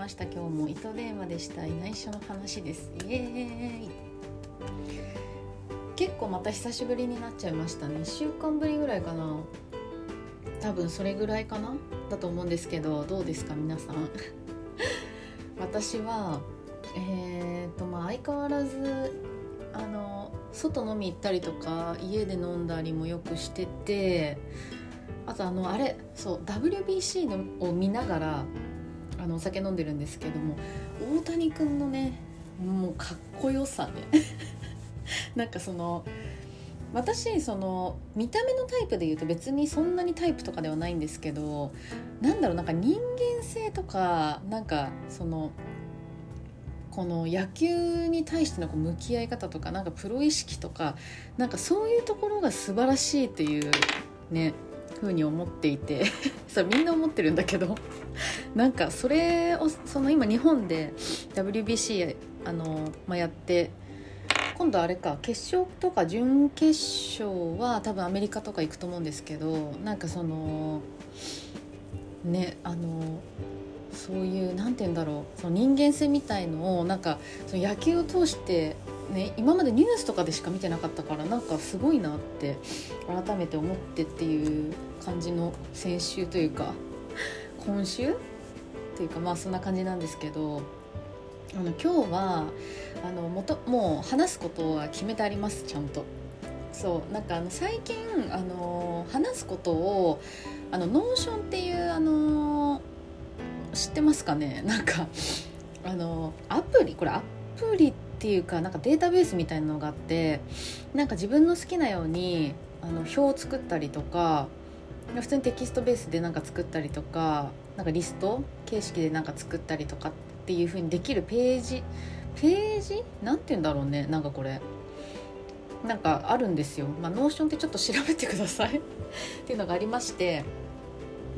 ました。今日も糸電話でした。内緒の話です。イエーイ。結構また久しぶりになっちゃいましたね。1週間ぶりぐらいかな。多分それぐらいかな。だと思うんですけどどうですか皆さん。私はえーとまあ相変わらずあの外飲み行ったりとか家で飲んだりもよくしててあとあのあれそう WBC のを見ながらあのお酒飲んでるんですけども大谷君のねもうかっこよさね。なんかその私その見た目のタイプで言うと別にそんなにタイプとかではないんですけどなんだろうなんか人間性とかなんかそのこの野球に対してのこう向き合い方とかなんかプロ意識とかなんかそういうところが素晴らしいっていうね風に思っていて それみんな思ってるんだけど なんかそれをその今日本で WBC あの、まあ、やって今度あれか決勝とか準決勝は多分アメリカとか行くと思うんですけどなんかそのねあのそういう何て言うんだろうその人間性みたいのをなんかその野球を通してね今までニュースとかでしか見てなかったからなんかすごいなって改めて思ってっていう感じの先週というか今週っていうかまあそんな感じなんですけどあの今日はあのもともう話すことは決めてありますちゃんと。そうなんかあの最近あの話すことをあの Notion っていうあの知ってますかね？なんかあのアプリこれアプリってていうかなんかデータベースみたいなのがあってなんか自分の好きなようにあの表を作ったりとか普通にテキストベースでなんか作ったりとかなんかリスト形式でなんか作ったりとかっていう風にできるページページ？なんて言うんだろうねなんかこれ。なんかあるんですよ、まあ、 Notion ってちょっと調べてください。っていうのがありまして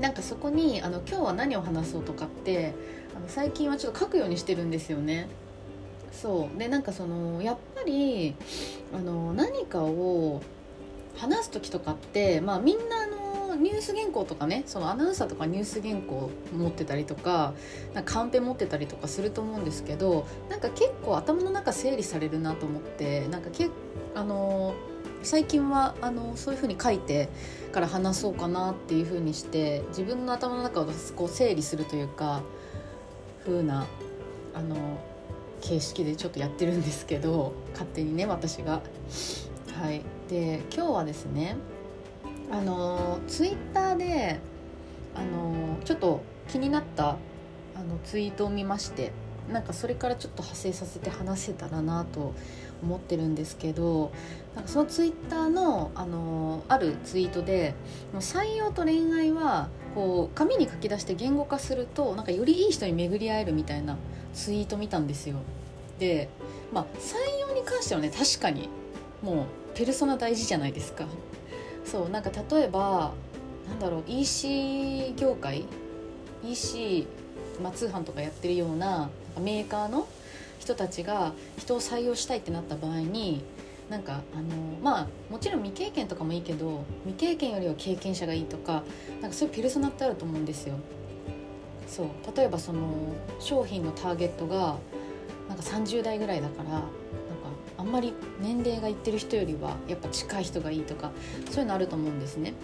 なんかそこにあの今日は何を話そうとかってあの最近はちょっと書くようにしてるんですよね。そう。でなんかそのやっぱりあの何かを話す時とかってまあみんなあのニュース原稿とかねそのアナウンサーとかニュース原稿持ってたりとかなんかカンペ持ってたりとかすると思うんですけどなんか結構頭の中整理されるなと思ってなんかけあの最近はあのそういうふうに書いてから話そうかなっていうふうにして自分の頭の中をこう整理するというか風なあの形式でちょっとやってるんですけど勝手にね私が。はい、で今日はですねあのツイッターであのちょっと気になったあのツイートを見ましてなんかそれからちょっと派生させて話せたらなと思ってるんですけどなんかそのツイッターのあのあるツイートでも採用と恋愛はこう紙に書き出して言語化するとなんかよりいい人に巡り合えるみたいなツイート見たんですよ。で、まあ、採用に関してはね確かにもうペルソナ大事じゃないですか。そうなんか例えばなんだろう EC 業界 EC、まあ、通販とかやってるようなメーカーの人たちが人を採用したいってなった場合になんかあのまあもちろん未経験とかもいいけど未経験よりは経験者がいいとかなんかそういうペルソナってあると思うんですよ。そう例えばその商品のターゲットがなんか30代ぐらいだからなんかあんまり年齢がいってる人よりはやっぱ近い人がいいとかそういうのあると思うんですね。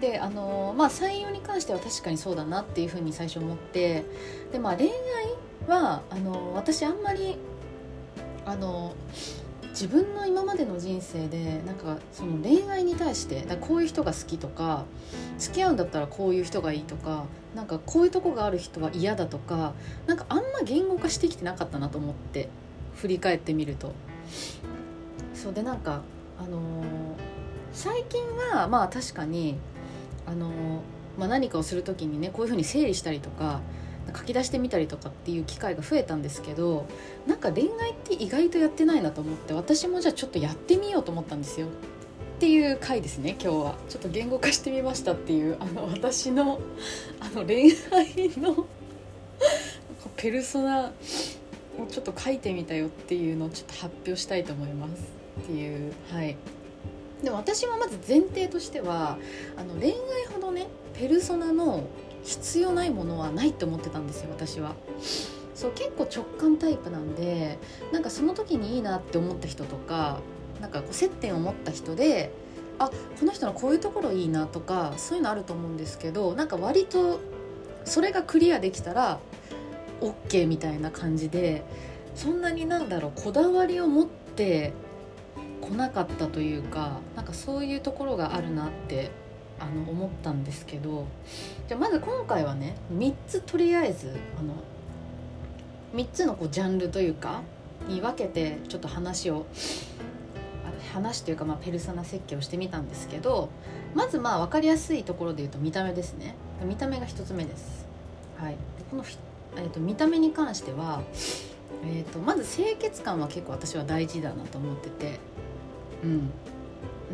であのまあ採用に関しては確かにそうだなっていうふうに最初思ってでまあ恋愛はあの私あんまりあの自分の今までの人生でなんかその恋愛に対してだこういう人が好きとか付き合うんだったらこういう人がいいとかなんかこういうとこがある人は嫌だとかなんかあんま言語化してきてなかったなと思って振り返ってみると。そうでなんかあのー、最近はまあ確かにあのー、まあ、何かをする時にねこういうふうに整理したりとか書き出してみたりとかっていう機会が増えたんですけどなんか恋愛って意外とやってないなと思って私もじゃあちょっとやってみようと思ったんですよ。っていう回ですね今日は。ちょっと言語化してみましたっていうあの私のあの恋愛のペルソナをちょっと書いてみたよっていうのをちょっと発表したいと思いますっていう。はい。でも私はまず前提としてはあの恋愛ほどねペルソナの必要ないものはないって思ってたんですよ私は。そう結構直感タイプなんでなんかその時にいいなって思った人とかなんかこう接点を持った人であこの人のこういうところいいなとかそういうのあると思うんですけどなんか割とそれがクリアできたら OK みたいな感じでそんなになんだろうこだわりを持って来なかったというかなんかそういうところがあるなってあの思ったんですけどじゃあまず今回はね3つとりあえずあの3つのこうジャンルというかに分けてちょっと話を話というか、まあ、ペルソナ設計をしてみたんですけどまずまあ分かりやすいところで言うと見た目ですね。見た目が1つ目です、はい、この、えーと、見た目に関しては、えーと、まず清潔感は結構私は大事だなと思っててうん。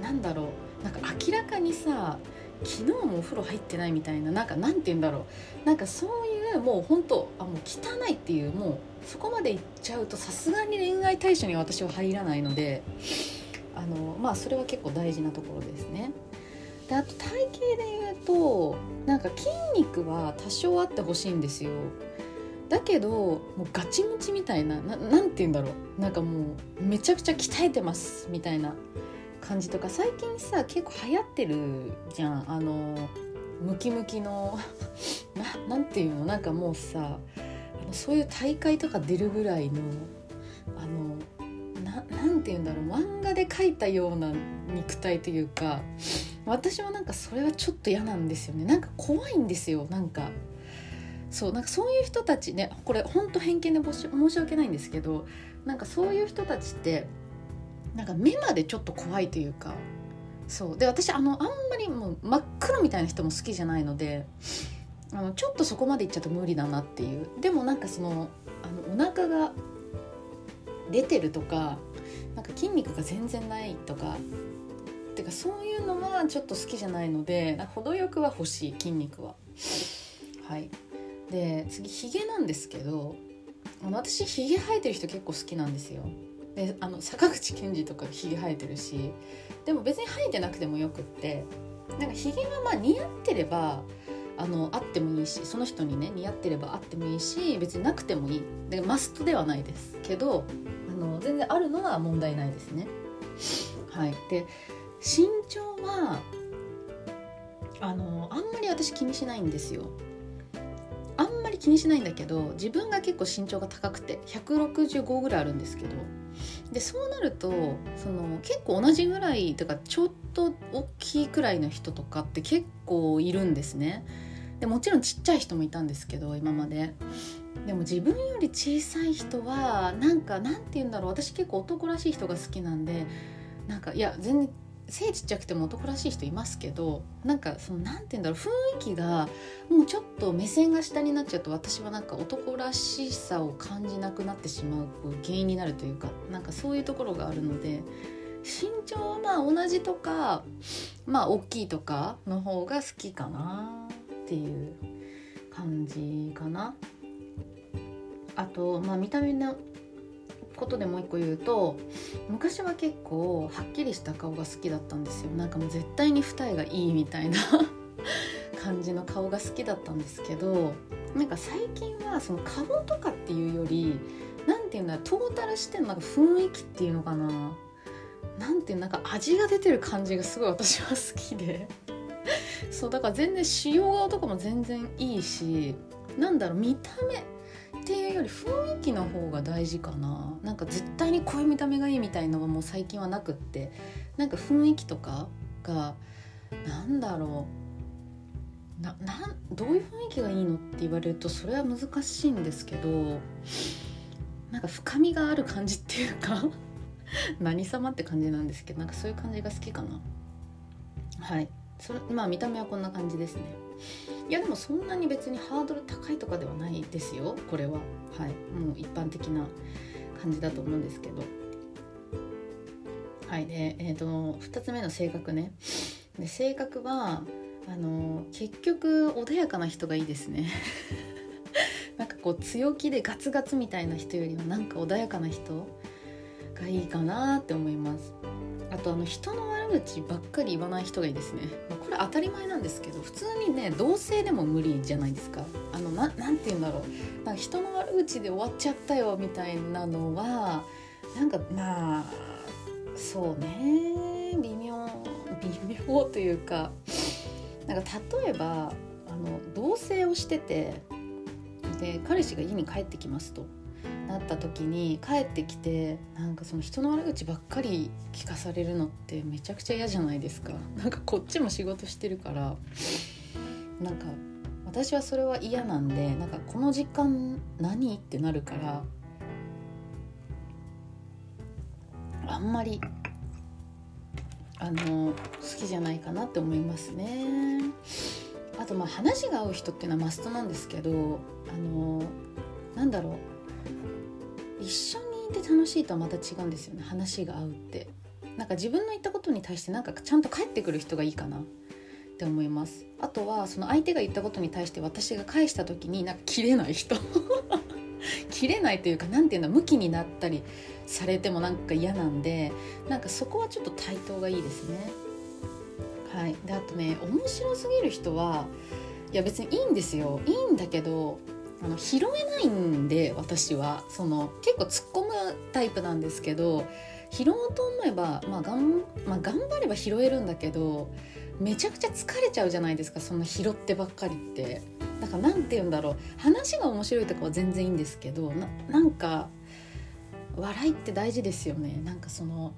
なんだろう。なんか明らかにさ昨日もお風呂入ってないみたいななんかなんて言うんだろうなんかそういうもう本当あもう汚いっていうもうそこまでいっちゃうとさすがに恋愛対象には私は入らないのであのまあそれは結構大事なところですね。であと体型で言うとなんか筋肉は多少あってほしいんですよ。だけどもうガチムチみたいな何て言うんだろうなんかもうめちゃくちゃ鍛えてますみたいな感じとか最近さ結構流行ってるじゃん。あのムキムキの ななんていうの？なんかもうさあのそういう大会とか出るぐらいのあのななんて言うんだろう？漫画で描いたような肉体というか私はなんかそれはちょっと嫌なんですよね。なんか怖いんですよ。なんかそうなんかそういう人たちねこれほんと偏見で申し訳ないんですけどなんかそういう人たちってなんか目までちょっと怖いというかそうで私あのあんまりもう真っ黒みたいな人も好きじゃないのであのちょっとそこまでいっちゃうと無理だなっていうでもなんかそのあのお腹が出てるとかなんか筋肉が全然ないとかてかそういうのはちょっと好きじゃないので程よくは欲しい筋肉は。はいで次ヒゲなんですけど私ヒゲ生えてる人結構好きなんですよ。であの坂口健二とかひげ生えてるしでも別に生えてなくてもよくってなんかひげがまあ似合ってればあのあってもいいしその人にね似合ってればあってもいいし別になくてもいいでマストではないですけどあの全然あるのは問題ないですね。はい、で身長はあのあんまり私気にしないんですよ。あんまり気にしないんだけど自分が結構身長が高くて165ぐらいあるんですけどでそうなるとその結構同じぐらいとかちょっと大きいくらいの人とかって結構いるんですね。でもちろんちっちゃい人もいたんですけど今まで。でも自分より小さい人はなんかなんて言うんだろう私結構男らしい人が好きなんでなんかいや全然背ちっちゃくても男らしい人いますけどなんかそのなんて言うんだろう雰囲気がもうちょっと目線が下になっちゃうと私はなんか男らしさを感じなくなってしまう原因になるというかなんかそういうところがあるので身長はまあ同じとかまあ大きいとかの方が好きかなっていう感じかな。あと、まあ、見た目のことでもう一個言うと昔は結構はっきりした顔が好きだったんですよ。なんかもう絶対に二重がいいみたいな 感じの顔が好きだったんですけどなんか最近はその顔とかっていうより何て言うんだろうトータルしてのなんか雰囲気っていうのかな。なんていうなんか味が出てる感じがすごい私は好きで。そうだから全然仕様顔とかも全然いいしなんだろう見た目っていうより雰囲気の方が大事かな。なんか絶対にこういう見た目がいいみたいのはもう最近はなくって。なんか雰囲気とかがなんだろう。ななんどういう雰囲気がいいのって言われるとそれは難しいんですけど。なんか深みがある感じっていうか。何様って感じなんですけど。なんかそういう感じが好きかな。はい。それまあ見た目はこんな感じですね。いやでもそんなに別にハードル高いとかではないですよ。これは。はい。もう一般的な感じだと思うんですけど。はい。でえっ、ー、と2つ目の性格ね。で性格はあの結局穏やかな人がいいですね。なんかこう強気でガツガツみたいな人よりはなんか穏やかな人がいいかなって思います。あとあの人の悪口ばっかり言わない人がいいですね、まあ、これ当たり前なんですけど普通にね同性でも無理じゃないですか。あのななんて言うんだろう。なんか人の悪口で終わっちゃったよみたいなのはなんかまあそうね。微妙微妙というか。なんか例えばあの同棲をしててで彼氏が家に帰ってきますと。なった時に帰ってきてなんかその人の悪口ばっかり聞かされるのってめちゃくちゃ嫌じゃないですか なんかこっちも仕事してるからなんか私はそれは嫌なんでなんかこの時間何ってなるからあんまりあの好きじゃないかなって思いますね。あとまあ話が合う人っていうのはマストなんですけどあのなんだろう一緒にいて楽しいとはまた違うんですよね。話が合うって。なんか自分の言ったことに対してなんかちゃんと返ってくる人がいいかな。って思います。あとはその相手が言ったことに対して私が返した時になんか切れない人。切れないというか何て言うんだ向きになったりされてもなんか嫌なんでなんかそこはちょっと対等がいいですね。はい、であとね面白すぎる人はいや別にいいんですよ。いいんだけどあの拾えないんで私は。その結構突っ込むタイプなんですけど拾おうと思えば、まあがんまあ、頑張れば拾えるんだけどめちゃくちゃ疲れちゃうじゃないですかそんな拾ってばっかりって。だから何て言うんだろう。話が面白いとかは全然いいんですけどななんか笑いって大事ですよね。なんかその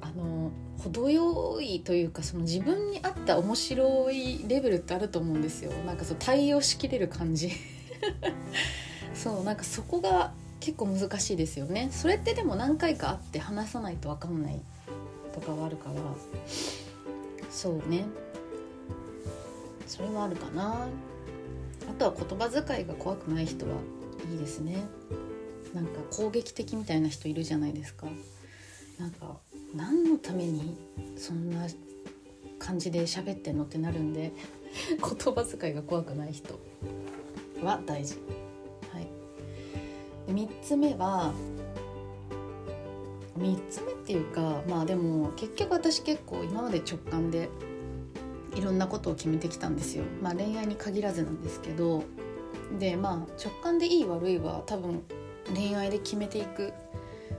あの程よいというかその自分に合った面白いレベルってあると思うんですよ。なんかそう対応しきれる感じ。そうなんかそこが結構難しいですよね。それってでも何回か会って話さないと分かんないとかはあるから。そうね。それもあるかな。あとは言葉遣いが怖くない人はいいですね。なんか攻撃的みたいな人いるじゃないですか。なんか何のためにそんな感じで喋ってんのってなるんで。言葉遣いが怖くない人。は大事。はい、で3つ目は3つ目っていうかまあでも結局私結構今まで直感でいろんなことを決めてきたんですよ。まあ、恋愛に限らずなんですけどでまあ直感でいい悪いは多分恋愛で決めていく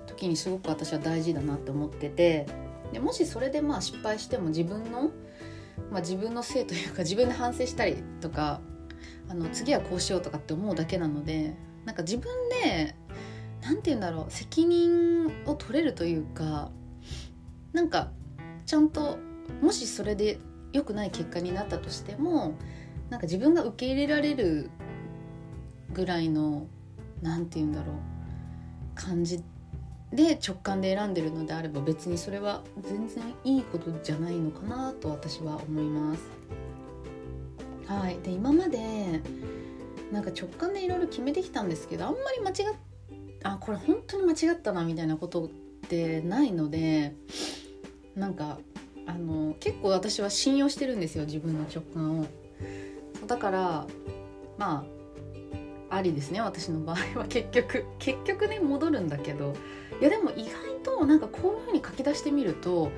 時にすごく私は大事だなって思っててでもしそれでまあ失敗しても自分の、まあ、自分のせいというか自分で反省したりとかあの次はこうしようとかって思うだけなのでなんか自分で何て言うんだろう責任を取れるというかなんかちゃんともしそれで良くない結果になったとしてもなんか自分が受け入れられるぐらいの何て言うんだろう感じで直感で選んでるのであれば別にそれは全然いいことじゃないのかなと私は思います。はい、で今までなんか直感でいろいろ決めてきたんですけどあんまり間違っあこれ本当に間違ったなみたいなことってないのでなんかあの結構私は信用してるんですよ自分の直感を。だからまあありですね私の場合は。結局結局ね戻るんだけど。いやでも意外となんかこういうふうに書き出してみると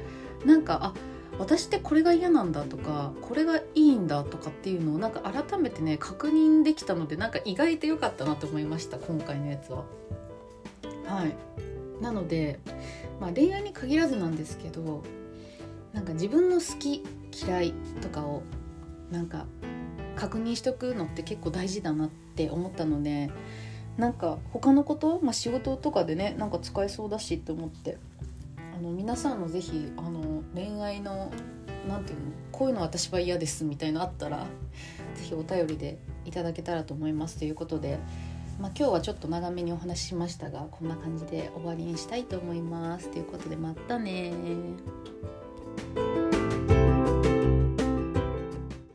なんかあ私ってこれが嫌なんだとかこれがいいんだとかっていうのをなんか改めてね確認できたのでなんか意外と良かったなと思いました今回のやつは。はいなので、まあ、恋愛に限らずなんですけどなんか自分の好き嫌いとかをなんか確認しとくのって結構大事だなって思ったのでなんか他のこと、まあ、仕事とかでねなんか使えそうだしって思ってあの皆さんの是非あの恋愛の何て言うのこういうの私は嫌ですみたいのあったら是非お便りでいただけたらと思いますということで、まあ、今日はちょっと長めにお話ししましたがこんな感じで終わりにしたいと思います。ということでまたね